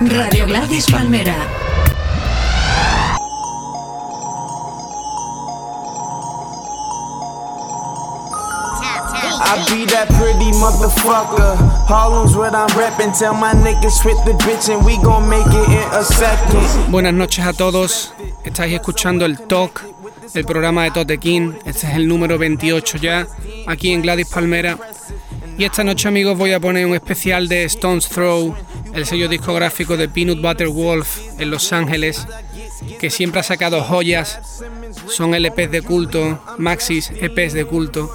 Radio Gladys Palmera. I be that pretty motherfucker. Harlem's what I'm reppin'. Tell my niggas fit the bitch and we gon' make it in a second. Buenas noches a todos. Estáis escuchando el Talk, el programa de Tote King. Este es el número 28 ya, aquí en Gladys Palmera. Y esta noche, amigos, voy a poner un especial de Stones Throw, el sello discográfico de Peanut Butter Wolf en Los Ángeles, que siempre ha sacado joyas. Son LPs de culto, maxis, EPs de culto.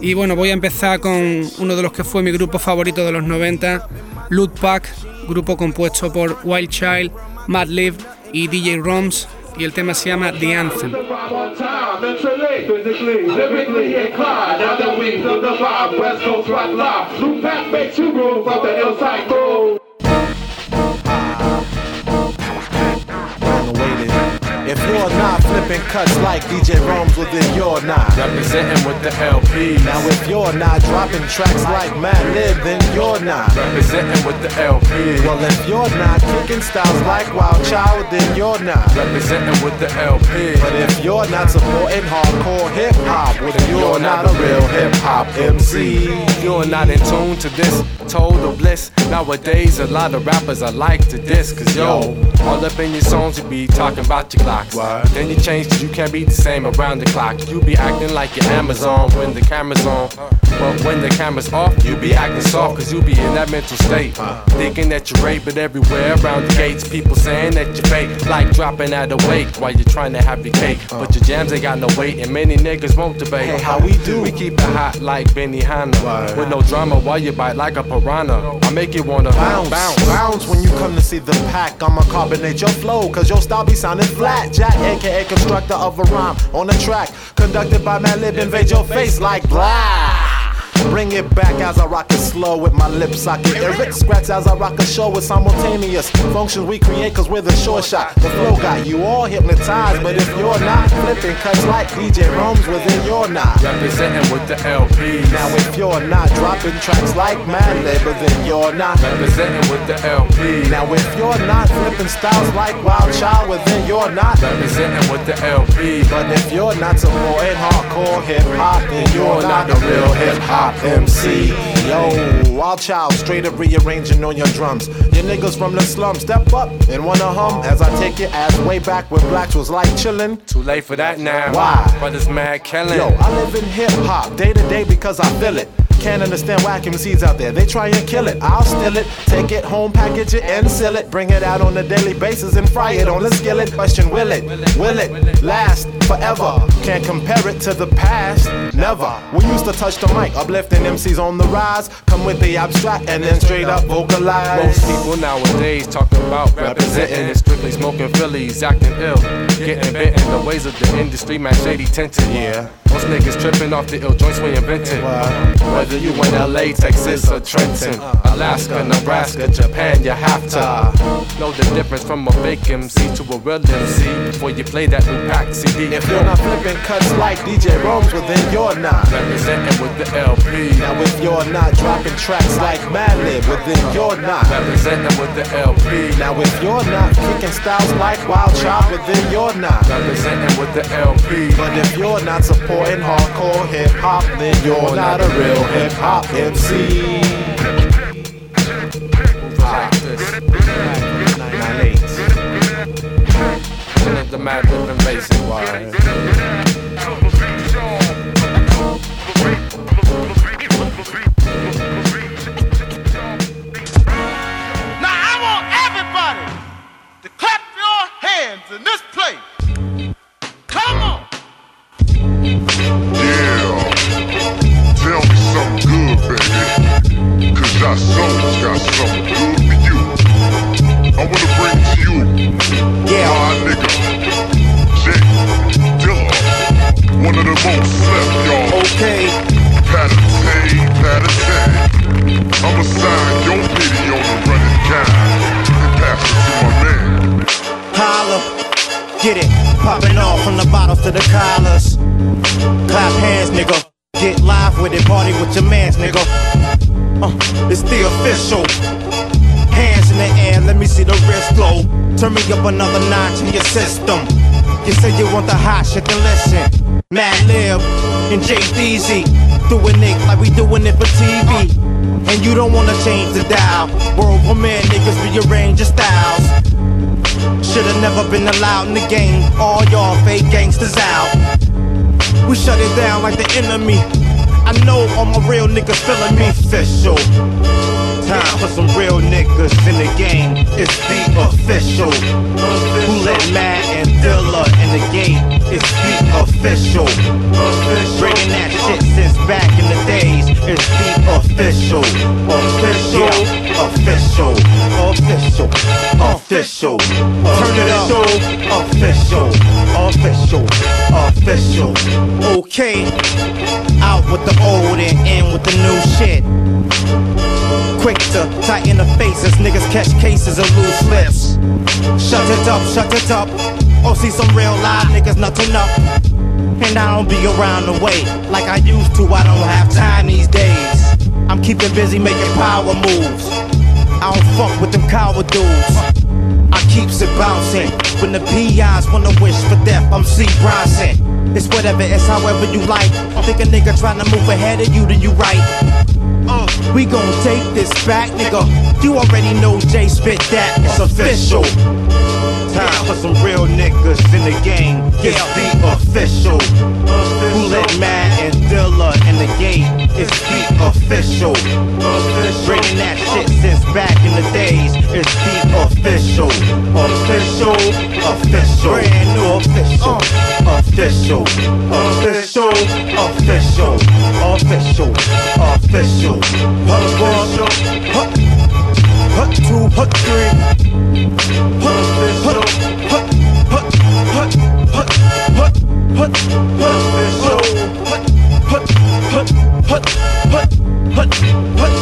Y bueno, voy a empezar con uno de los que fue mi grupo favorito de los 90, Loot Pack, grupo compuesto por Wild Child, Mad Live y DJ Roms, y el tema se llama The Anthem. If you're not flipping cuts like DJ Romes, well then you're not. Representing with the LP. Now if you're not dropping tracks like Madlib, then you're not. Representing with the LP. Well if you're not kicking styles like Wild Child, then you're not. Representing with the LP. But if you're not supporting hardcore hip hop, well then you're not a real hip hop MC. You're not in tune to this total bliss. Nowadays, a lot of rappers are like to this, cause yo, all up in your songs, you be talking about your clocks. What? Then you change, cause you can't be the same around the clock. You be acting like you're Amazon when the camera's on. But when the camera's off, you be acting soft, cause you be in that mental state. Thinking that you're rape, but everywhere around the gates, people saying that you're fake. Like dropping out of weight while you're trying to have your cake. But your jams ain't got no weight, and many niggas won't debate. Hey, how we do? We keep it hot like Benihana. With no drama while you bite like a piranha. I make you wanna Bounce, bounce. bounce when you come to see the pack. I'ma carbonate your flow, cause your style be sounding flat. Jack, aka constructor of a rhyme on the track. Conducted by Madlib, invade your face like blah. Bring it back as I rock it slow with my lip socket. Eric scratch as I rock a show with simultaneous functions we create cause we're the short shot. The flow got you all hypnotized, but if you're not flipping cuts like DJ Romes, well then you're. Representing with the LPs. Now if you're not dropping tracks like Mad well then you're not. Representing with the LPs. Now if you're not flipping styles like Wild Child, well then you're not. Representing with the LPs. But if you're not supporting hardcore hip hop, then you're not a real hip hop MC. Yo, Wild Child, straight up rearranging on your drums. Your niggas from the slum, step up and wanna hum as I take your ass way back when blacks was like chillin'. Too late for that now. Why? Brothers mad killing. Yo, I live in hip hop day to day because I feel it. Can't understand whack MCs out there. They try and kill it. I'll steal it, take it home, package it, and sell it. Bring it out on a daily basis and fry it on the skillet. Question will it? Will it last forever? Can't compare it to the past. Never. We used to touch the mic, uplifting MCs on the rise. Come with the abstract and then straight up vocalize. Most people nowadays talking about representing and strictly smoking Phillies, acting ill, getting bitten. The ways of the industry, man, shady tinted. Yeah. Most niggas tripping off the ill joints we invented. Whether you in LA, Texas, or Trenton, Alaska, Nebraska, Japan, you have to know the difference from a fake MC to a real MC before you play that new pack CD. If you're not flipping cuts like DJ Romes, well then you're not. representing with the LP, Now if you're not dropping tracks like Madlib, well then you're not. representing with the LP, Now if you're not kicking styles like Wild Child, well then you're not. representing with the LP. But if you're not supporting hardcore hip hop, then you're not a real hip hop MC. Practice. 98. And the mad living wise. Now I want everybody to clap your hands in this place. I soul's got something good for you. I wanna bring to you my nigga, Jay Dilla. One of the most slept, y'all. Okay. Patty, patty. I'ma sign your video to run it down and pass it to my man. Holla, get it, popping off from the bottles to the collars. Clap hands, nigga. Get live with it, party with your mans, nigga. Uh, it's the official. Hands in the air, let me see the wrist glow. Turn me up another notch in your system. You say you want the hot shit, then listen. Madlib and Deezy. Doing it like we doing it for TV. And you don't wanna change the dial. World premiere niggas rearrange your styles. Should've never been allowed in the game. All y'all fake gangsters out. We shut it down like the enemy. I know all my real niggas feeling me official. Time for some real niggas in the game. It's the official. Who let Matt and Dilla in the game? It's the official. Bringing that shit since back in the days. It's the official. Official. Official. Official. Official. Turn it up. Official. Official. Official. Okay. Out with the old and in with the new shit. Quick to tighten the faces, niggas catch cases of loose lips. Shut it up, shut it up. Oh, see some real live niggas nothing up. And I don't be around the way like I used to. I don't have time these days. I'm keeping busy making power moves. I don't fuck with them coward dudes. I keeps it bouncing. When the PIs wanna wish for death, I'm C. Bronson. It's whatever, it's however you like. I think a nigga trying to move ahead of you, then you right. Uh, we gon' take this back, nigga. You already know Jay spit that. It's official. Time for some real niggas in the game. It's the official. Who let Matt and Dilla in the game? It's the official. Bringing that shit since back in the days. It's the official. Official. Official. Brand new official. official. Official. Official. Official. Official. Official. Hut two. Hut three. Hut. Hut. Hut. Hut. Hut. Hut. Hut. Hut. Hut. Hut. Hut. Hut. Hut. Hut. Hut. Hut.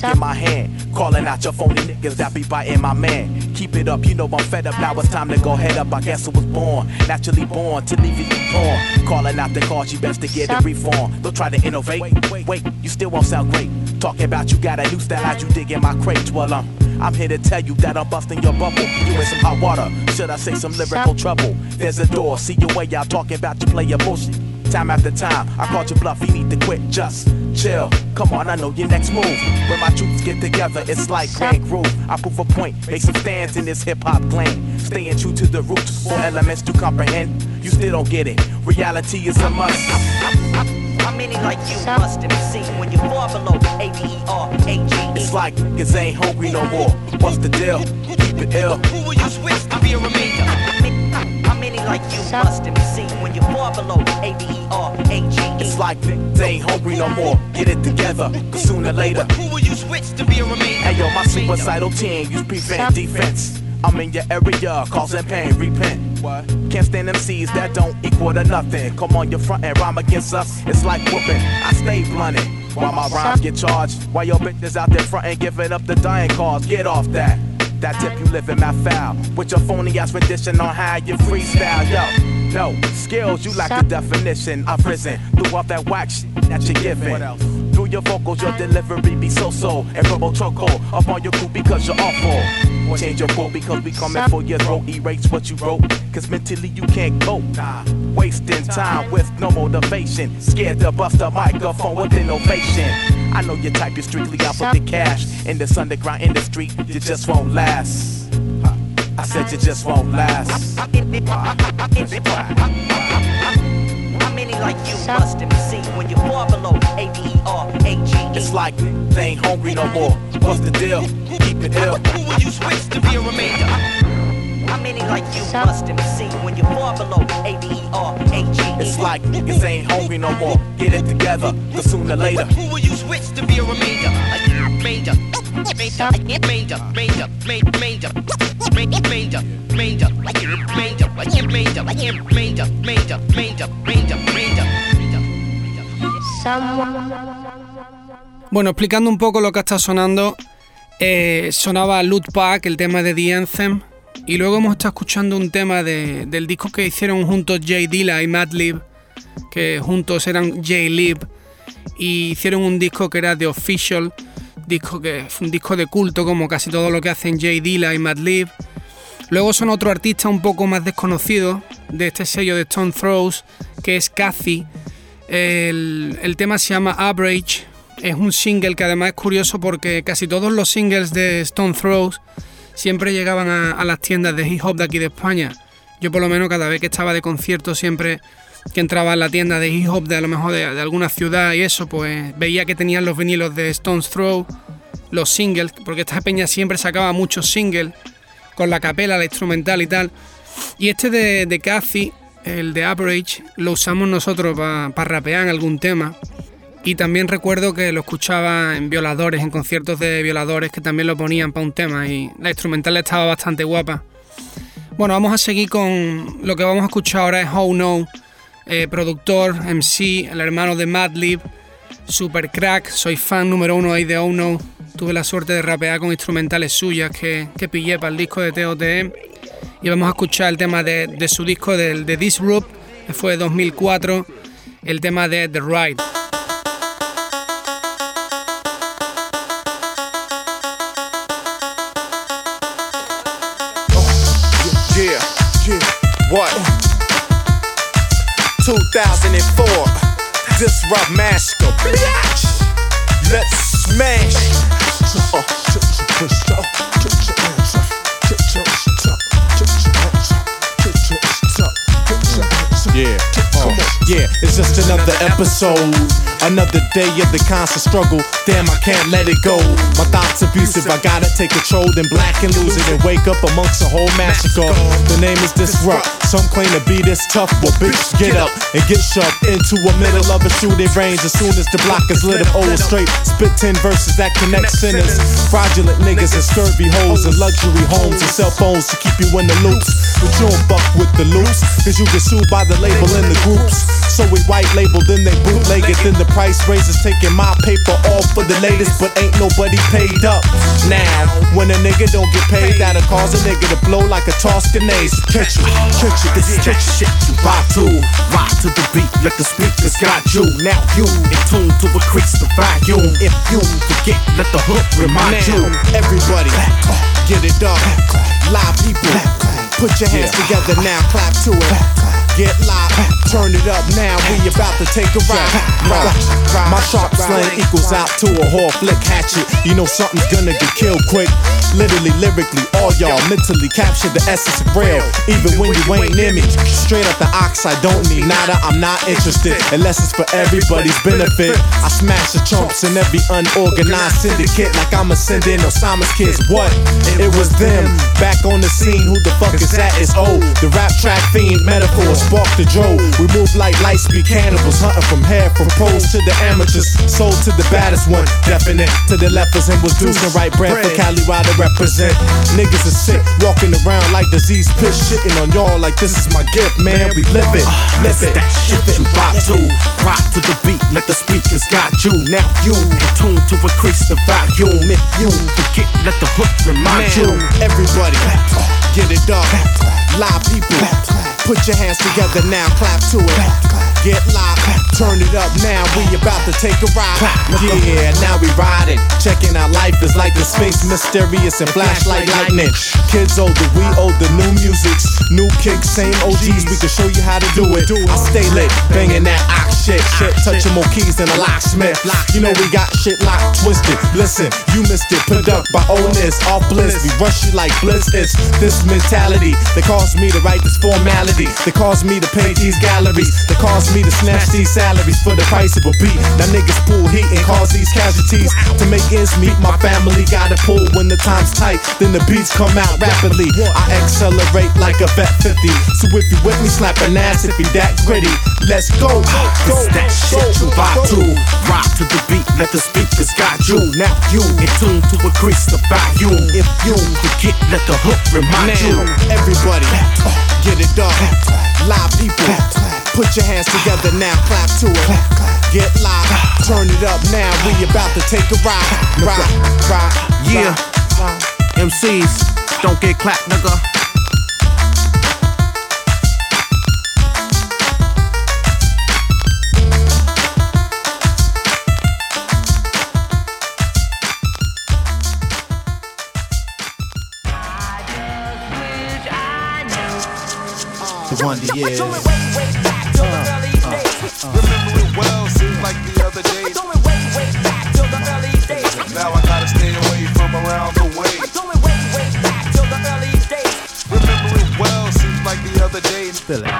mic in my hand. Calling out your phony niggas that be biting my man. Keep it up, you know I'm fed up. Now it's time to go head up. I guess I was born, naturally born to leave you torn. Calling out the cause, you best to get it reformed. Don't try to innovate. Wait, wait, you still won't sound great. Talking about you got a new style, how'd you dig in my crates? Well, um, I'm here to tell you that I'm busting your bubble. You in some hot water, should I say some lyrical trouble? There's a door, see your way out talking about you play your bullshit. Time after time, I called you bluff, you need to quit, just chill. Come on, I know your next move. When my troops get together, it's like Grand Groove. I prove a point, make some stands in this hip hop clan. Staying true to the roots, four elements to comprehend. You still don't get it, reality is a must. How many like you must have seen when you fall below A B E R A G E? It's like niggas ain't hungry no more. What's the deal? Keep it ill. Who will you switch to be a remainder? Like you must have seen when you fall below A B E R A G E? It's like they ain't hungry no more. Get it together, cause sooner or later. Who will you switch to be a remainder? Hey yo, my suicidal team use prevent defense. I'm in your area, causing pain, repent. What? Can't stand them MCs that don't equal to nothing. Come on your front and rhyme against us. It's like whooping. I stay blunted. While my rhymes get charged. While your bitches out there front and giving up the dying cause. Get off that. That tip you live in my foul. With your phony ass rendition on how you freestyle. Yo, no, skills you lack the definition. I've risen through all that whack shit that you're giving. Through your vocals, your delivery be so so. And robo choco up on your crew because you're awful. Change your quote because we coming for your throat. Erase what you wrote. Cause mentally you can't cope. Nah. Wasting time with no motivation. Scared to bust a microphone with innovation. I know your type is strictly out for the cash. In this underground industry, you just won't last. I said you just won't last. How many like you must have seen when you're far below A D E R A G E. It's like they ain't hungry no more. What's the deal? Keep it ill. Who will you switch to be a remainder? How many like you must have seen when you're far below A D E R A G E? It's like niggas ain't hungry no more. Get it together, cause sooner or later. Who will you switch to be a remainder? Like major, major, major, major, major, major, major, major, major, major, major, major, major, major, major, major, Bueno, explicando un poco lo que está sonando, eh, sonaba Loot Pack, el tema de The Anthem, y luego hemos estado escuchando un tema de- del disco que hicieron juntos Jay Dilla y Madlib, que juntos eran Jay Lib, y hicieron un disco que era The Official, disco que fue un disco de culto, como casi todo lo que hacen Jay Dilla y Madlib. Luego son otro artista un poco más desconocido de este sello de Stone Throws, que es Cathy. El, el tema se llama Average. Es un single que además es curioso porque casi todos los singles de Stone Throws siempre llegaban a, las tiendas de hip hop de aquí de España. Yo por lo menos cada vez que estaba de concierto siempre que entraba en la tienda de hip hop de a lo mejor de, de alguna ciudad y eso, pues veía que tenían los vinilos de Stone's Throw, los singles, porque esta peña siempre sacaba muchos singles con la capela, la instrumental y tal. Y este de, de Cathy, el de Average, lo usamos nosotros para rapear en algún tema. Y también recuerdo que lo escuchaba en violadores, en conciertos de violadores que también lo ponían para un tema y la instrumental estaba bastante guapa. Bueno, vamos a seguir con lo que vamos a escuchar ahora es How No, eh, productor, MC, el hermano de Madlib, super crack, soy fan número uno ahí de Oh No. Tuve la suerte de rapear con instrumentales suyas que, que pillé para el disco de TOTE. Y vamos a escuchar el tema de, de su disco de, de Group, que fue de 2004, el tema de The Ride. 2004, Disrupt Massacre, bitch. Let's smash. Yeah, uh, yeah, it's just another episode. Another day of the constant struggle. Damn, I can't let it go. My thoughts abusive, I gotta take control, then black and lose it, and wake up amongst a whole massacre. The name is Disrupt. Some claim to be this tough, but bitch, get up and get shoved into a middle of a shooting range as soon as the block is lit up. Old straight, spit 10 verses that connect sinners. Fraudulent niggas and scurvy hoes and luxury homes and cell phones to keep you in the loops. But you don't buck with the loops, cause you get sued by the label in the groups. So we white label, then they bootleg it, then the price raises taking my paper off for the latest, but ain't nobody paid up. Now, when a nigga don't get paid, that'll cause a nigga to blow like a tossed grenade. Catch you, catch you, this is catch shit you buy to. Rock to the beat, let the speakers got you. Now you in tune to increase the volume. If you forget, let the hook remind you. Everybody, get it up. Live people, put your hands together now, clap to it. Get live, turn it up now. We about to take a ride. Ride. My sharp slang equals out to a whore flick hatchet. You know something's gonna get killed quick. Literally, lyrically, all y'all mentally capture the essence of real. Even when you ain't near me, straight up the oxide, don't need nada. I'm not interested unless it's for everybody's benefit. I smash the chumps in every unorganized syndicate like I'm ascending Osama's kids. What? It was them back on the scene. Who the fuck is that? It's old. The rap track fiend metaphors spark the drove. We move like light speed cannibals, hunting from hair from pros to the amateurs. Sold to the baddest one, definite to the lepers and was deucing right bread for Cali to represent. Niggas are sick, walking around like disease piss, shitting on y'all like this is my gift, man. We live it, live it, shit that you rock to, rock to the beat, let the speakers got you. Now you in tune to increase the volume. If you forget, let the hook remind you. Everybody, get it up, live people. Put your hands together now, clap to it. Get live, turn it up now. We about to take a ride. Yeah, now we riding. Checking out life is like the Sphinx, mysterious and flashlight lightning. Kids older, we older, new musics, new kicks, same OGs. We can show you how to do it. I stay lit, banging that ox shit, shit, touching more keys than a locksmith. You know we got shit locked, twisted. Listen, you missed it. Put up by oldness, all bliss. We rush you like bliss. It's this mentality that caused me to write this formality. That caused me to paint these galleries. That caused me to snatch these salaries for the price of a beat. Now niggas pull heat and cause these casualties to make ends meet. My family gotta pull when the time's tight. Then the beats come out rapidly. I accelerate like a vet 50. So if you with me, slap an ass if you that gritty. Let's go. It's that shit you vibe to. Rock to the beat, let the speakers guide you. Now you in tune to increase the volume. If you forget, let the hook remind you. Everybody, get it done. Live people, put your hands together now, clap to it. Get live, turn it up now. We about to take a ride, ride, ride. Yeah. ride. MCs, don't get clapped, nigga. The wonder years. Remember it well, seems like the other day. Now I gotta stay away from around the way. Remember it well, seems like the other day. Feel it.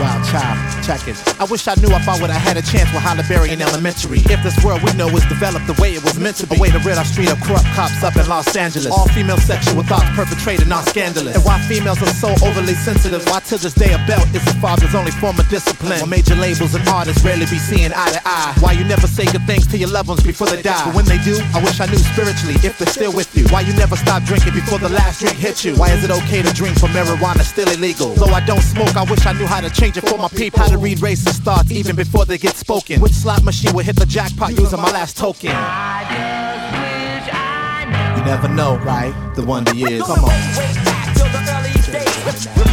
Wild child, I wish I knew if I would have had a chance with Halle Berry in elementary. If this world we know was developed the way it was meant to be. A way to rid our street of corrupt cops up in Los Angeles. All female sexual thoughts perpetrated, not scandalous. And why females are so overly sensitive. Why to this day a belt is a father's only form of discipline. Why major labels and artists rarely be seeing eye to eye. Why you never say good things to your loved ones before they die. But when they do, I wish I knew spiritually if they're still with you. Why you never stop drinking before the last drink hits you. Why is it okay to drink for marijuana still illegal? Though I don't smoke, I wish I knew how to change it for my people. How to read racist thoughts even before they get spoken. Which slot machine will hit the jackpot using my last token? You never know, right? The wonder years. Come on.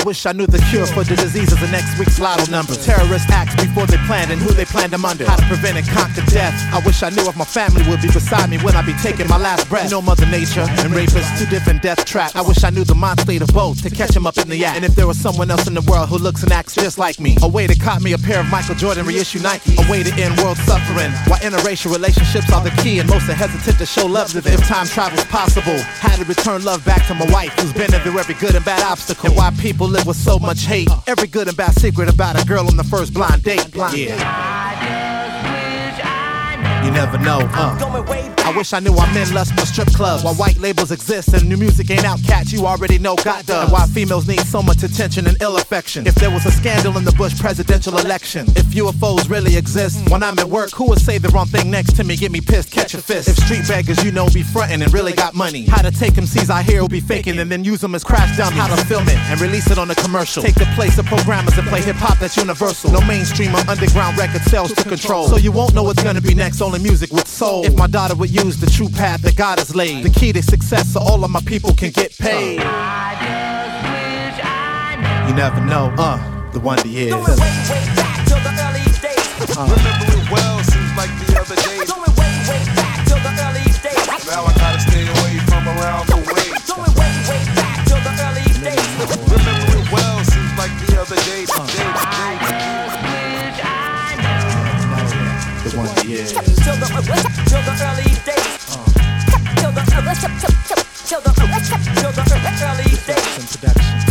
I wish I knew the cure for the diseases of next week's lotto numbers. Terrorist acts before they planned and who they planned them under. How to prevent and conquer death. I wish I knew if my family would be beside me when I be taking my last breath. You know Mother Nature and rapists, two different death traps. I wish I knew the mind state of both to catch him up in the act. And if there was someone else in the world who looks and acts just like me, a way to cop me a pair of Michael Jordan reissue Nike, a way to end world suffering. Why interracial relationships are the key and most are hesitant to show love to them. If time travel's possible, how to return love back to my wife who's been through every good and bad obstacle. And why people live with so much hate. Every good and bad secret about a girl on the first blind date. Blind yeah. You never know, uh. I wish I knew why men lust for strip clubs. Why white labels exist and new music ain't out, cats you already know got done. And why females need so much attention and ill affection. If there was a scandal in the Bush presidential election, if UFOs really exist, when I'm at work, who would say the wrong thing next to me, get me pissed, catch a fist? If street beggars you know be frontin' and really got money, how to take MCs I hear will be faking and then use them as crash dummies. How to film it and release it on a commercial. Take the place of programmers and play hip hop that's universal. No mainstream or underground record sales to control. So you won't know what's gonna be next, only music with soul. If my daughter would use the true path that God has laid, the key to success so all of my people can get paid. You never know, uh, the wonder years. Remember it well, seems like the other day. Now I gotta stay away from around the way. Remember it well, seems like the other day. The Till the, till the early days. Till the, till the, till the, till the early days.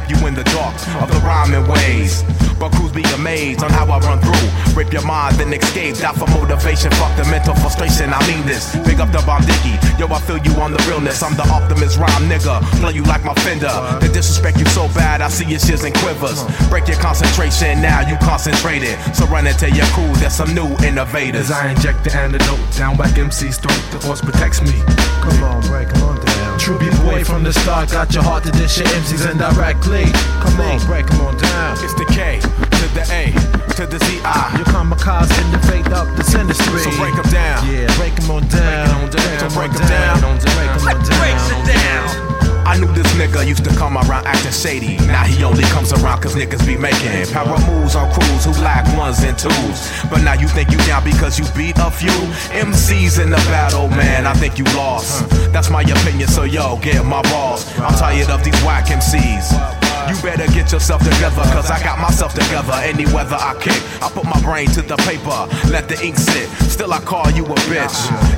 Stalk you, in the dark of the rhyming ways. But crews be amazed on how I run through. Rip your mind, then escape. Out for motivation, fuck the mental frustration. I mean this. Big up the bomb dicky. Yo, I feel you on the realness. I'm the optimist rhyme nigga. Play you like my fender. They disrespect you so bad, I see your shits and quivers. Break your concentration, now you concentrated. So run into your crew, there's some new innovators. As I inject the antidote down whack MC's throat, the force protects me. Come on, break 'em on down. True B-boy from the start, got your heart to dish your MCs indirectly. Come on, break 'em on down. It's the K to the A to the Z I. Your kamikaze innovate up this industry. So break 'em down. Yeah, break 'em on down. So break 'em down. Break 'em on down. I knew this nigga used to come around acting shady. Now he only comes around cause niggas be making power moves on crews who lack ones and twos. But now you think you down because you beat a few MCs in the battle, man. I think you lost. That's my opinion, so yo, get my balls. I'm tired of these whack MCs. You better get yourself together, cause I got myself together. Any weather I kick, I put my brain to the paper, let the ink sit. Still, I call you a bitch.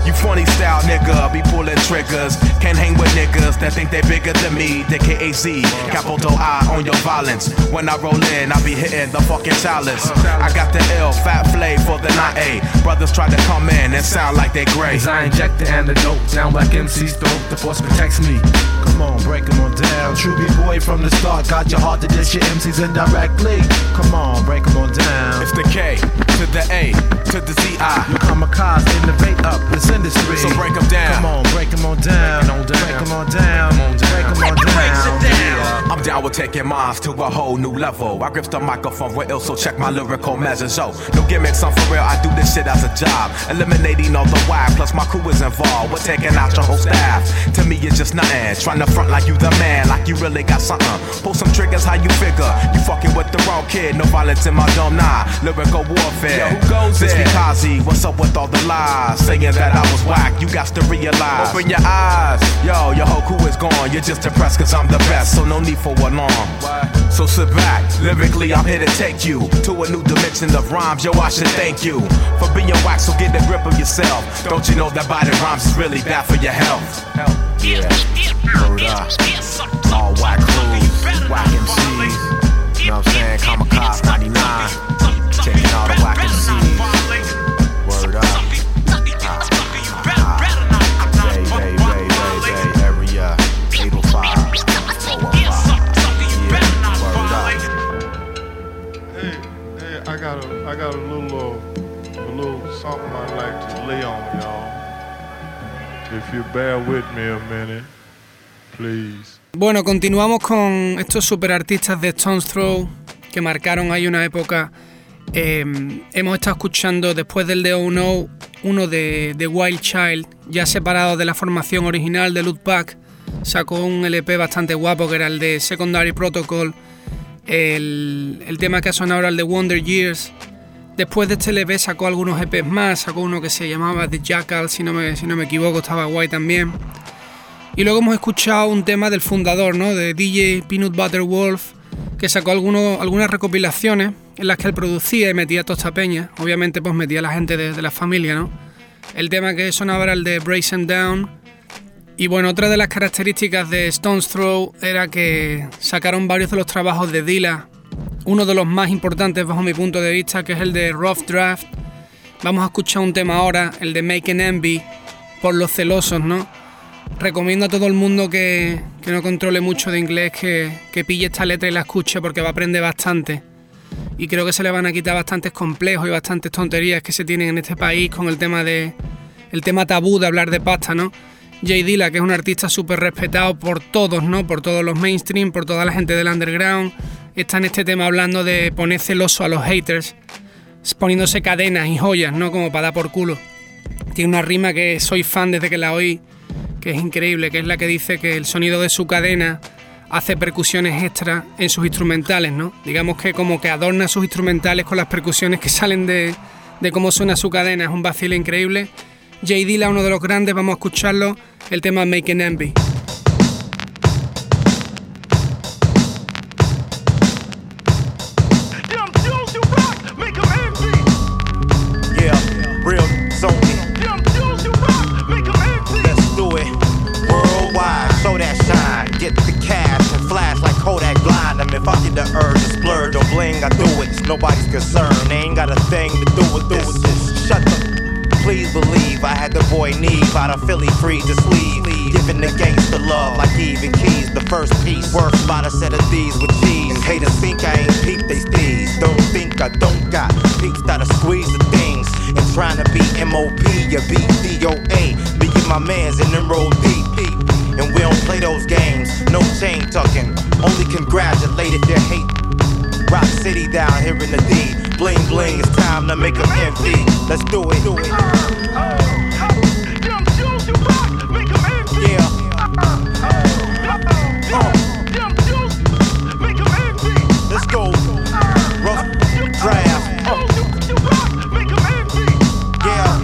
You funny style nigga, be pulling triggers. Can't hang with niggas that think they bigger than me. The KAZ, capital I on your violence. When I roll in, I be hitting the fucking chalice. I got the L, fat flay for the 9A. Brothers try to come in and sound like they gray. As I inject the antidote down whack MC's throat, the force protects me. Come on, break 'em on down. True B-boy from the start, got your heart to dish your MCs indirectly. Come on, break break 'em on down. It's the K to the A to the Z I. Your kamikaze innovate up this industry. So break 'em down. Come on, break 'em on down. Break 'em on down. Break 'em on down. I'm down with taking minds to a whole new level. I grip the microphone with ill, so check my lyrical measures. Yo, no gimmicks, I'm for real. I do this shit as a job. Eliminating all the whack, plus my crew is involved. We're taking out your whole staff. To me, it's just nothing. Trying to front like you the man, like you really got something. Pull some triggers, how you figure? You fucking with the wrong kid. No violence in my dome, nah. Lyrical warfare. Yo, who goes this? Kazi, what's up with all the lies? Saying that I was whack, you got to realize. Open your eyes. Yo, your whole crew is gone. You're just depressed cause I'm the best, so no need for alarm. So sit back, lyrically I'm here to take you to a new dimension of rhymes. Yo, I should thank you for being whack, so get a grip of yourself. Don't you know that body rhymes is really bad for your health? Word up. All MCs. You know what I'm saying? Kamikaze 99. Taking all the whack MCs. Word up. Bay, bay, bay, bay, bay, area 805. 415. Yeah, word up. Hey, hey, I got a, I got a little, uh, a little something I'd like to lay on. If you bear with me a minute, please. Bueno, continuamos con estos superartistas de Stone's Throw que marcaron ahí una época. Eh, hemos estado escuchando después del de Oh No, uno de, de Wild Child, ya separado de la formación original de Lootback. Sacó un LP bastante guapo que era el de Secondary Protocol. El, el tema que ha sonado ahora el de Wonder Years. Después de este LP sacó algunos EPs más, sacó uno que se llamaba The Jackal, si no me, si no me equivoco, estaba guay también. Y luego hemos escuchado un tema del fundador, ¿no? De DJ Peanut Butter Wolf, que sacó algunos, algunas recopilaciones en las que él producía y metía toda esta peña. Obviamente, pues metía a la gente de, la familia, ¿no? El tema que sonaba era el de Brazen Down. Y bueno, otra de las características de Stone's Throw era que sacaron varios de los trabajos de Dilla. Uno de los más importantes bajo mi punto de vista, que es el de Rough Draft. Vamos a escuchar un tema ahora, el de Make an Envy, por los celosos, ¿no? Recomiendo a todo el mundo que, que no controle mucho de inglés que, que pille esta letra y la escuche porque va a aprender bastante. Y creo que se le van a quitar bastantes complejos y bastantes tonterías que se tienen en este país con el tema de el tema tabú de hablar de pasta, ¿no? Jay Dilla, que es un artista súper respetado por todos, ¿no? Por todos los mainstream, por toda la gente del underground, está en este tema hablando de poner celoso a los haters, poniéndose cadenas y joyas, ¿no? Como para dar por culo. Tiene una rima que soy fan desde que la oí, que es increíble, que es la que dice que el sonido de su cadena hace percusiones extra en sus instrumentales, ¿no? Digamos que como que adorna sus instrumentales con las percusiones que salen de, de cómo suena su cadena, es un vacilo increíble. J. Dilla, uno de los grandes, vamos a escucharlo, el tema Making Envy. Concern. They ain't got a thing to do with this. Just shut the. Please believe I had the boy Neve out of Philly free to sleeve. Giving the gangster love like Eve and Keys. The first piece worth about a set of these with cheese. And haters think I ain't peeped they steez. Don't think I don't got peeps that'll squeeze the things. And trying to be MOP, you beat DOA. Me and my mans in roll deep. deep. And we don't play those games. No chain tucking. Only congratulated their hate. Rock City down here in the D. Bling bling, it's time to make 'em envy. Let's do it. Do it. Yeah. Let's go. Rough draft. Yeah.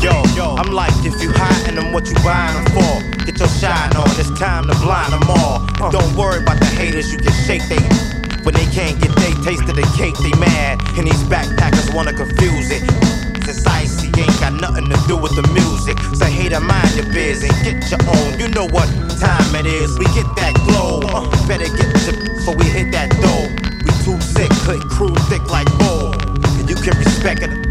Yo, yo, I'm like, if you hiding them, what you buying them for? Get your shine on, it's time to blind them all. Don't worry about the haters, you can shake they. When they can't get they taste of the cake, they mad. And these backpackers wanna confuse it. It's icy, ain't got nothing to do with the music. Say, hater, mind your biz and get your own. You know what time it is. We get that glow. Uh, better get your before we hit that dough. We too sick, click crew thick like bull. And you can respect it.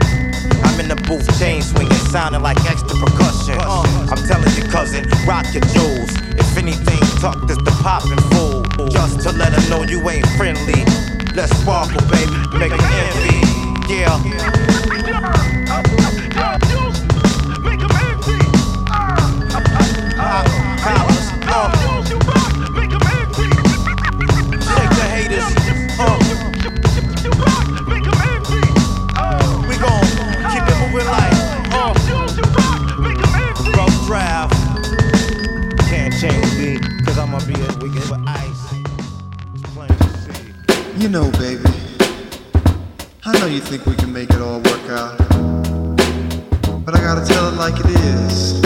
I'm in the booth, chain swinging, sounding like extra percussion. Uh, I'm telling you, cousin, rock your jewels. If anything tucked is the poppin' fool. Just to let her know you ain't friendly. Let's sparkle, baby, make her envy. Yeah. Like it is.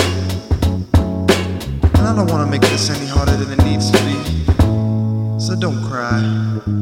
And I don't wanna make this any harder than it needs to be. So don't cry.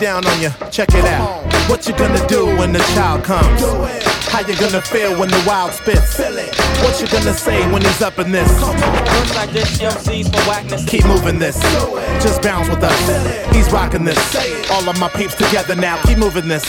Down on you. Check it out. What you gonna do when the child comes? How you gonna feel when the wild spits? What you gonna say when he's up in this? Looks like this MC's for whackness. Keep moving this. Just bounce with us. He's rocking this. All of my peeps together now. Keep moving this.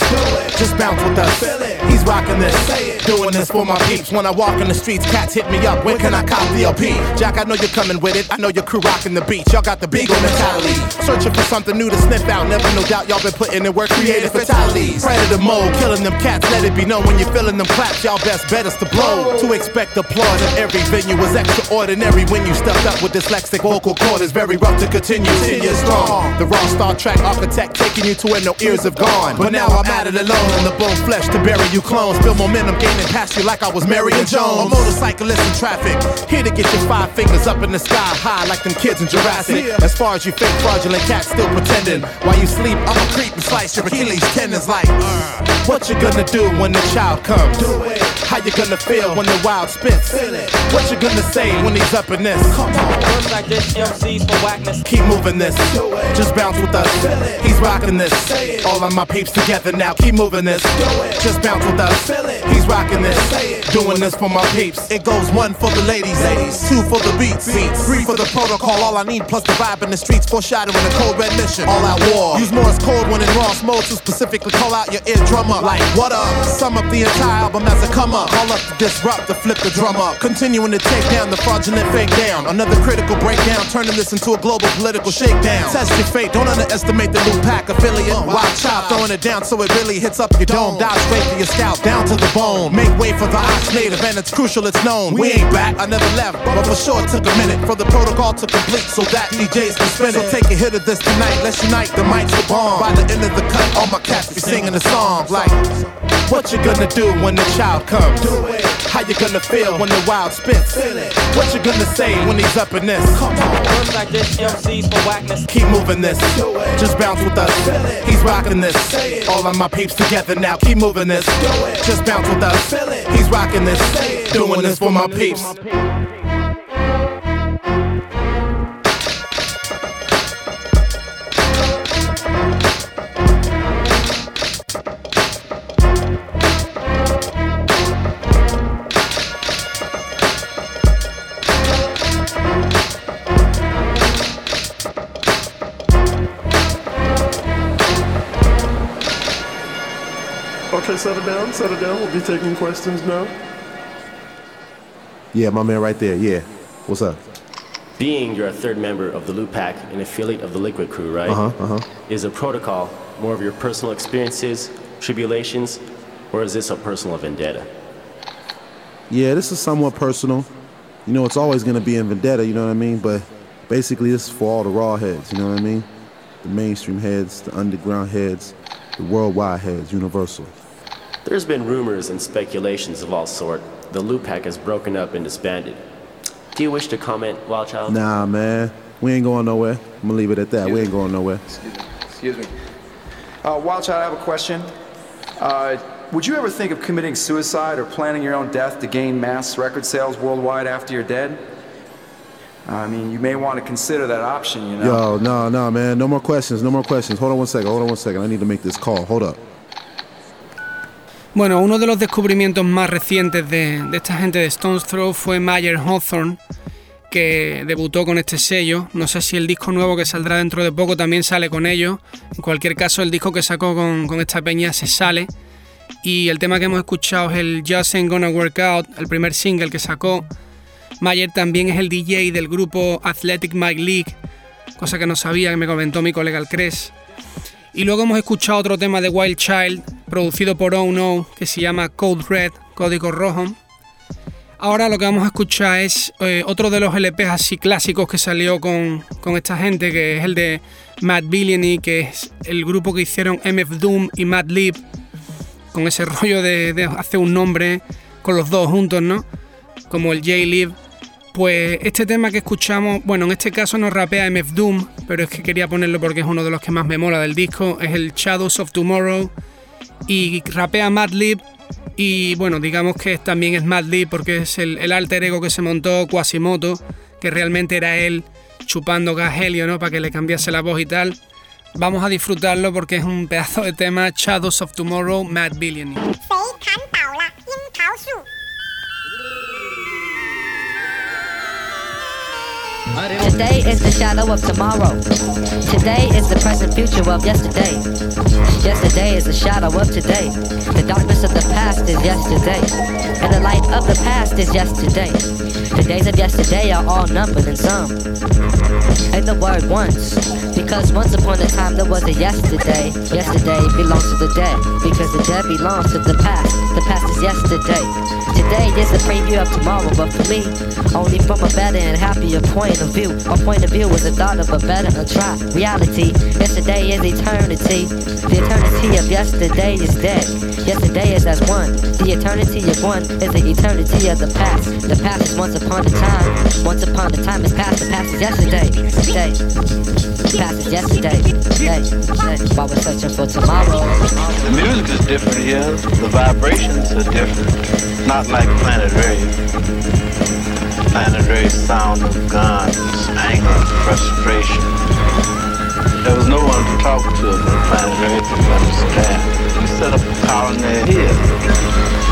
Just bounce with us. He's rocking this. Doing this for my peeps. When I walk in the streets, cats hit me up. When can I cop the LP? Jack, I know you're coming with it. I know your crew rocking the beat. Y'all got the beagle mentality. Searching for something new to sniff out. Never no doubt y'all been putting in work. Creative fatalities. Predator mode. Killing them cats. Let it be known when you're feeling them claps. Y'all best bet us to blow. To expect applause in every venue was extraordinary when you stepped up with dyslexic vocal cord. It's very rough to continue. Ten years strong. The raw Star Trek architect taking you to where no ears have gone. But now I'm at it alone in the bone flesh to bury you clones. Feel momentum gaining past you like I was Marion Jones. A motorcyclist in traffic. Here to get your five fingers up in the sky high like them kids in Jurassic. As far as you fake fraudulent cats still pretending. While you sleep, I'ma creep and slice your Achilles tendons like. uh, What you gonna do when the child comes? Do it. How you gonna feel when the wild spits? What you gonna say when he's up in this? Come on, Looks like this MC's for whackness. Keep moving this. do it. Just bounce with us. Feel it. He's rocking this. Say it. All of my peeps together now. Keep moving this. do it. Just bounce with us. Feel it. He's rocking this. say it. Doing this for my peeps. It goes one for the ladies, ladies. two for the beats, beats. three for the protocol. All I need plus the vibe in the streets. Foreshadowing a cold red mission. All out war. Use Morse code when in Ross mode to specifically call out your eardrum Like what up? Sum up the entire album as a come up. Call up to disrupt to flip the drum up. Continuing to take down the fraudulent fake down. Another critical breakdown, turning this into a global political shakedown. Test your fate, don't underestimate the new pack affiliate. Oh Wild chop, throwing it down so it really hits up your dome. Dive straight to your scalp, down to the bone. Make way for the ox native, and it's crucial it's known. We ain't back, I never left, but for sure it took a minute for the protocol to complete so that DJs can spin it. So take a hit of this tonight, let's unite, the mic's the bomb. By the end of the cut, all my cats be singing the song like, What you gonna do when the child comes? Do it. How you gonna feel when the wild spits? What you gonna say when he's up in this? Looks like this MC's for whackness. Keep moving this. Do it. Just bounce with us. He's rocking this. Say it. All of my peeps together now. Keep moving this. Do it. Just bounce with us. Feel it. He's rocking this. Doing this for my peeps. Okay, settle down, settle down. We'll be taking questions now. Yeah, my man right there. Yeah. What's up? Being you're a third member of the Loot Pack, an affiliate of the Likwit Crew, right? Uh huh. Uh huh. Is a protocol more of your personal experiences, tribulations, or is this a personal vendetta? Yeah, this is somewhat personal. You know, it's always gonna be in Vendetta. You know what I mean? But basically, this is for all the raw heads. You know what I mean? The mainstream heads, the underground heads, the worldwide heads, universal. There's been rumors and speculations of all sort. The Loot Pack has broken up and disbanded. Do you wish to comment, Wildchild? Nah, man, we ain't going nowhere. I'm gonna leave it at that. We ain't going nowhere. Excuse me. Uh, Wild Child, I have a question. Uh, would you ever think of committing suicide or planning your own death to gain mass record sales worldwide after you're dead? I mean, you may want to consider that option, you know. Yo, no, no, man. No more questions. No more questions. Hold on one second. Hold on one second. I need to make this call. Hold up. Bueno, uno de los descubrimientos más recientes de, de esta gente de Stones Throw fue Mayer Hawthorne, que debutó con este sello. No sé si el disco nuevo que saldrá dentro de poco también sale con ellos. En cualquier caso, el disco que sacó con, esta peña se sale. Y el tema que hemos escuchado es el Just Ain't Gonna Work Out, el primer single que sacó. Mayer también es el DJ del grupo Athletic Mike League, cosa que no sabía, que me comentó mi colega el Cres. Y luego hemos escuchado otro tema de Wild Child, producido por Oh No, que se llama Code Red, Código Rojo. Ahora lo que vamos a escuchar es eh, otro de los LPs así clásicos que salió con, con esta gente, que es el de Matt Billany, que es el grupo que hicieron MF Doom y Mad Lib, con ese rollo de, de hacer un nombre con los dos juntos, ¿no? Como el J-Lib. Pues este tema que escuchamos, bueno, en este caso no rapea MF Doom, pero es que quería ponerlo porque es uno de los que más me mola del disco, es el Shadows of Tomorrow y rapea Madlib Y bueno, digamos que también es Madlib porque es el, alter ego que se montó Quasimoto, que realmente era él chupando gas helio, ¿no? Para que le cambiase la voz y tal. Vamos a disfrutarlo porque es un pedazo de tema Shadows of Tomorrow, Mad Billionaire. Today is the shadow of tomorrow. Today is the present future of yesterday. Yesterday is the shadow of today. The darkness of the past is yesterday. And the light of the past is yesterday. The days of yesterday are all numbered and some. And the word once. Because once upon a time there was a yesterday. Yesterday belongs to the dead. Because the dead belongs to the past. The past is yesterday. Today is the preview of tomorrow, but for me, only from a better and happier point of view. My point of view is the thought of a better and try reality. Yesterday is eternity. The eternity of yesterday is dead. Yesterday is as one. The eternity of one is the eternity of the past. The past is once upon a time. Once upon a time is past. The past is yesterday. Day. Past is yesterday. Day. Day. While we're searching for tomorrow. The music is different here. The vibrations are different. Not like Planet Rave. Planet Rave's sound of guns, anger, frustration. There was no one to talk to from Planet Rave to understand. We set up a colony here.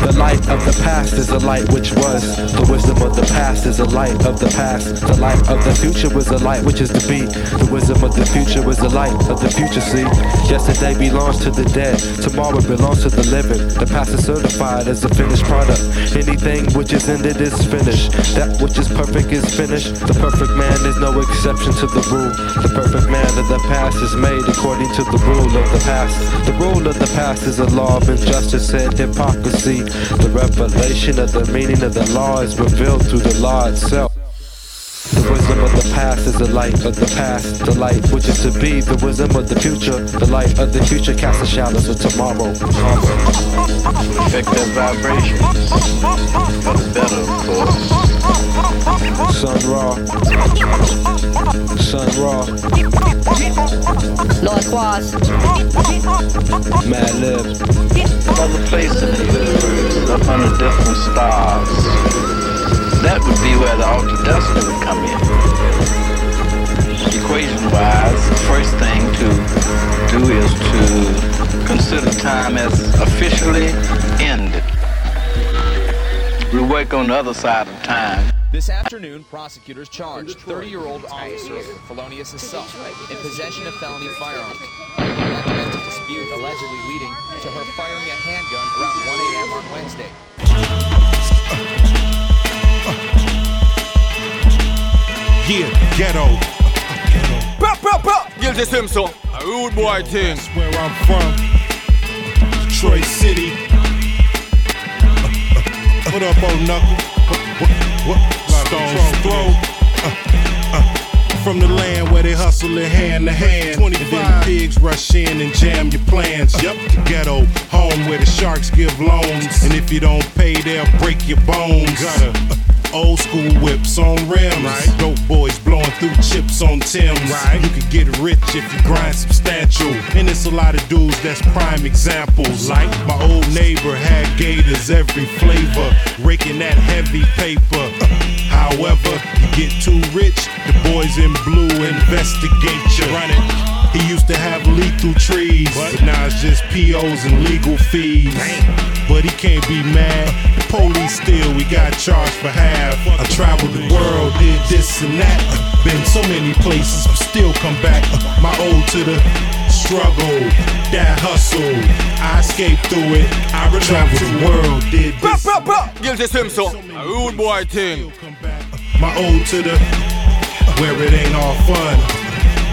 The light of the past is the light which was. The wisdom of the past is the light of the past. The light of the future was the light which is to be. The wisdom of the future was the light of the future, see. Yesterday belongs to the dead. Tomorrow belongs to the living. The past is certified as a finished product. Anything which is ended is finished. That which is perfect is finished. The perfect man is no exception to the rule. The perfect man of the past is made according to the rule of the past. The rule of the past is a law of injustice and hypocrisy. The revelation of the meaning of the law is revealed through the law itself. The wisdom of the past is the light of the past, the light which is to be, the wisdom of the future, the light of the future casts the shadows of tomorrow. Affect their vibrations for the better, of course. Sun Ra, Sun Ra, Lord Quas, Madlib, Another place in the universe, up under different stars. That would be where the altered destiny would come in. Equation wise, the first thing to do is to consider time as officially ended. We work on the other side of time. This afternoon, prosecutors charged 30-year-old officer Felonious assault in possession of felony firearms. That domestic dispute allegedly leading to her firing a handgun around 1 a.m. on Wednesday. Yeah, ghetto. Pop, pop, pop! Guilty Simpson. A rude boy thing. That's where I'm from. Detroit City. What up, old knuckle? What? Stones Throw. Uh, uh, from the land where they hustle it hand to hand. 25 and then the pigs rush in and jam your plans. Yep, the ghetto, home where the sharks give loans. And if you don't pay, they'll break your bones. Gutter. Old school whips on rims. Right. Dope boys blowing through chips on Tim's. Right. You could get rich if you grind substantial. And it's a lot of dudes that's prime examples. Like my old neighbor had gators every flavor, raking that heavy paper. However, you get too rich, the boys in blue investigate you. Run it. He used to have lethal trees, but now it's just POs and legal fees. But he can't be mad. The police still, we got charged for half. I traveled the world, did this and that. Been so many places, but still come back. My ode to the struggle, that hustle. I escaped through it. I traveled the world, did this. Pop, pop, pop! Guilty Simpson. A rude boy thing. My ode to the where it ain't all fun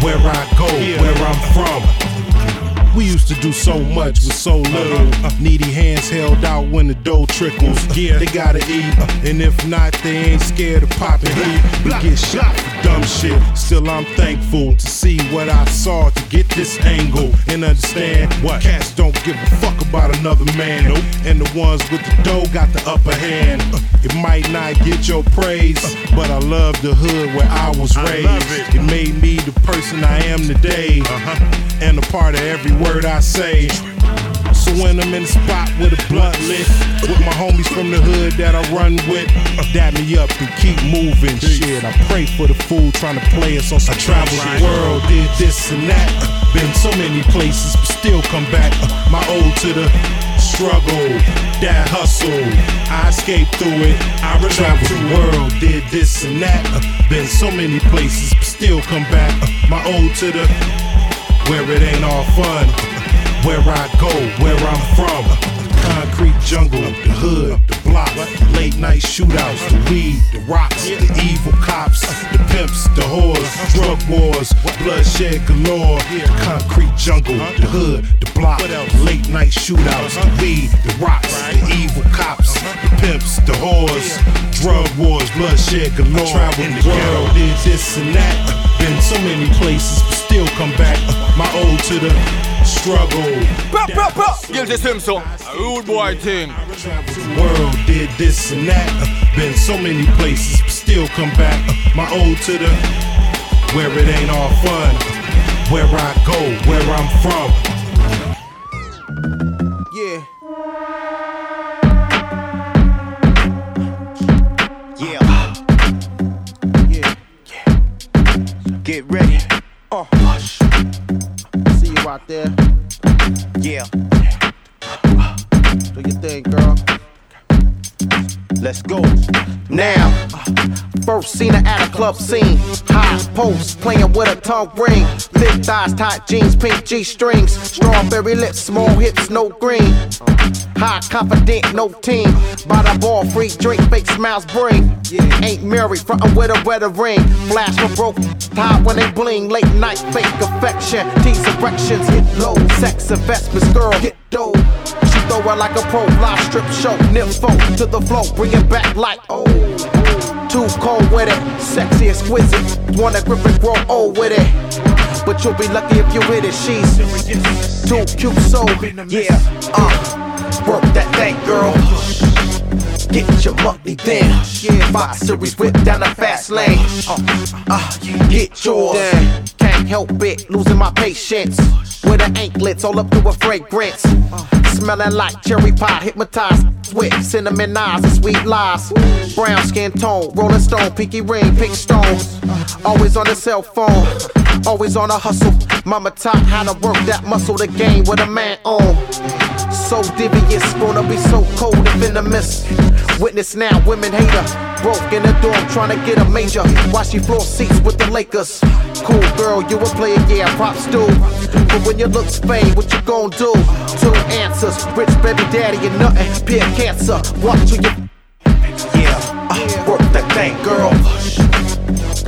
where I go, where I'm from. We used to do so much with so little. Uh-huh. Needy hands held out when the dough trickles. Yeah, they gotta eat, and if not, they ain't scared of popping heat. We get shot dumb shit. Still, I'm thankful to see what I saw to get this angle and understand what cats don't give a fuck about another man. Nope. And the ones with the dough got the upper hand. It might not get your praise, but I love the hood where I was raised. It. it. made me the person I am today, uh-huh. and a part of every word I say. When I'm in the spot with a blunt lit. With my homies from the hood that I run with. Dab me up and keep moving. Shit, I pray for the fool trying to play us on some travel world. Did this and that. Been so many places, but still come back. My ode to the struggle, that hustle. I escaped through it. I traveled the world, did this and that. Been so many places, but still come back. My ode to the where it ain't all fun. Where I go, where I'm from. Concrete jungle, the hood, the block, late night shootouts, the weed, the rocks, the evil cops, the pimps, the whores, drug wars, bloodshed galore. Concrete jungle, the hood, the block, late night shootouts, the weed, the rocks, the evil cops, the pimps, the whores, drug wars, bloodshed galore. Travel the world, did this and that. Uh, uh, been so many places, but still come back. My ode to the struggle. Bro, bro, bro. Guilty Simpson. A rude boy thing. World did this and that. Been so many places, but still come back. My ode to the where it ain't all fun. Uh, where I go, where I'm from. Get ready. Uh. See you out there. Yeah. Do your thing, girl. Let's go. Now, first seen her at a club scene. High post, playing with a tongue ring. Thick thighs, tight jeans, pink G strings. Strawberry lips, small hips, no green. High confident, no team. By the ball, free drink, fake smiles bring. Ain't married, frontin' with a wedding ring. Flash for broke, high when they bling. Late night, fake affection. Tease erections, hit low. Sex investments, girl, get dough. She throw her like a pro, live strip show. Nympho to the flow, bring it back like oh. Too cold with it, sexy, exquisite. Wanna grip and grow old with it. But you'll be lucky if you hit it. She's too cute, so yeah. Uh, work that thing, girl. Get your money then. Five series whip down the fast lane. Uh, uh, get yours. Can't help it, losing my patience. With the anklets all up to a fragrance. Smelling like cherry pie, hypnotized with cinnamon eyes and sweet lies. Brown skin tone, rolling stone, pinky ring, pink stones. Always on the cell phone, always on a hustle. Mama taught how to work that muscle, the game with a man on. So devious, gonna be so cold and venomous. Witness now, women hate her. Broke in the dorm, trying to get a major. Why she floor seats with the Lakers? Cool girl, you a player, yeah, props do. But when your looks fade, what you gon' do? Two answers, rich baby daddy and nothing. Peer cancer, watch who you. Yeah, uh, work that thing, girl.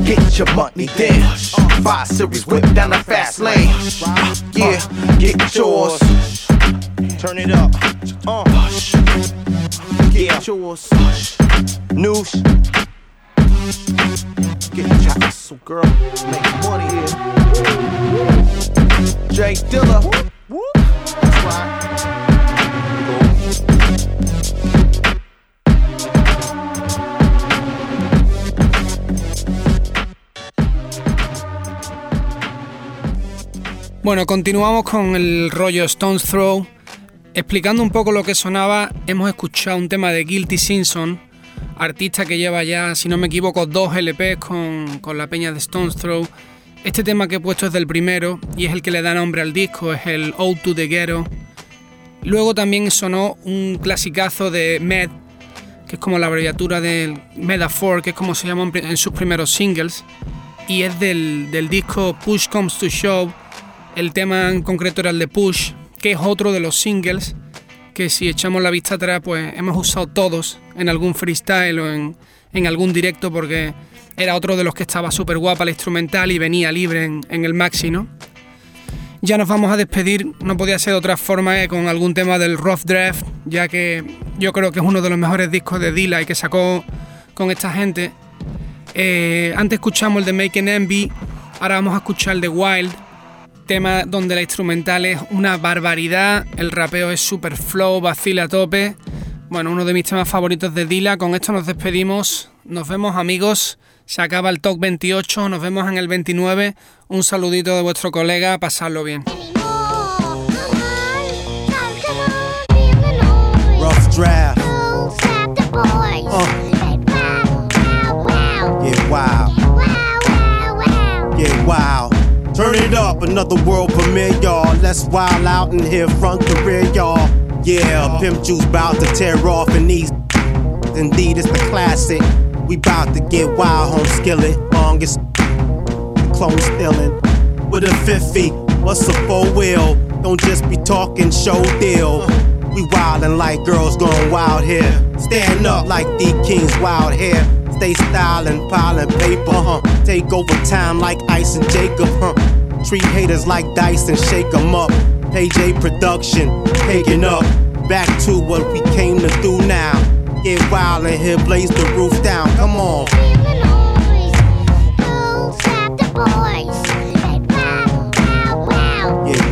Get your money then. Five series whip down the fast lane. Uh, yeah, get yours. Turn it up. Uh. Yeah. yours. News. Get your hustle, girl. Make money here. Jay Dilla. That's. Bueno, continuamos con el rollo Stone's Throw. Explicando un poco lo que sonaba, hemos escuchado un tema de Guilty Simpson, artista que lleva ya, si no me equivoco, dos LPs con, con la peña de Stone's Throw. Este tema que he puesto es del primero y es el que le da nombre al disco, es el Ode to the Ghetto. Luego también sonó un clasicazo de Med, que es como la abreviatura del Metaphor, que es como se llama en sus primeros singles, y es del, del disco Push Comes to Shove. El tema en concreto era el de Push, que es otro de los singles que si echamos la vista atrás, pues hemos usado todos en algún freestyle o en, en algún directo porque era otro de los que estaba súper guapa la instrumental y venía libre en, en, el maxi. Ya nos vamos a despedir, no podía ser de otra forma eh, con algún tema del Rough Draft, ya que yo creo que es uno de los mejores discos de Dilla y que sacó con esta gente. Eh, antes escuchamos el de Making Envy, ahora vamos a escuchar el de Wild, tema donde la instrumental es una barbaridad, el rapeo es super flow, vacila a tope. Bueno, uno de mis temas favoritos de Dila, con esto nos despedimos, nos vemos amigos, se acaba el top 28, nos vemos en el 29, un saludito de vuestro colega, pasadlo bien. Uh. Wow. Come it up another world premiere, y'all. Let's wild out in here, front to rear, y'all. Yeah, Pimp Juice bout to tear off in these. Indeed, it's the classic. We bout to get wild, home skillet. Longest clone stealing. With a 50, what's a four wheel? Don't just be talking show deal. We wildin' like girls going wild here. Stand up like the king's wild hair. Stay stylin', piling paper, huh? Take over time like Ice and Jacob, huh? Treat haters like dice and shake 'em up. Page production, taking up. Back to what we came to do now. Get wild in here, blaze the roof down. Come on.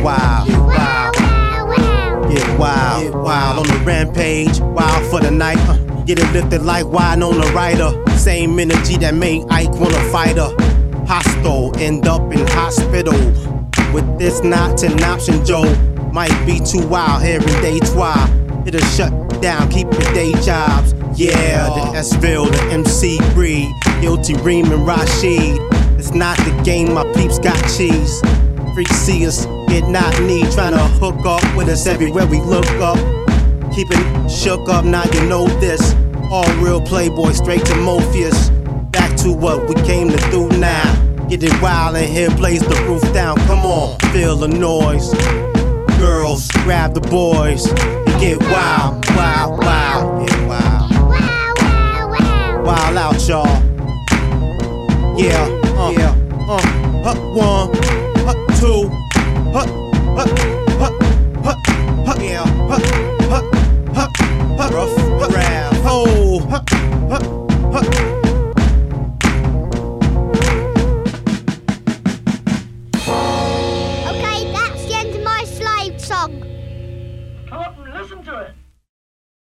Wild, get wild, get wild on the rampage, wild for the night. Uh, get it lifted like wine on the rider. Same energy that made Ike wanna fight her. Hostile, end up in hospital. With this not an option, Joe. Might be too wild here in day 12. It'll shut down, keep your day jobs. Yeah, the S-Ville, the MC breed. Guilty Reem and Rashid. It's not the game, my peeps got cheese. Freaks see us, get not need. Tryna hook up with us everywhere we look up. Keeping shook up, now you know this. All real playboy, straight to Morpheus. Back to what we came to do now. Get it wild in here, blaze the roof down. Come on, feel the noise. Girls, grab the boys. And get wild, wild, wild, get wild. Wild out, y'all. Yeah, uh, yeah, uh, hut one, hut, hut,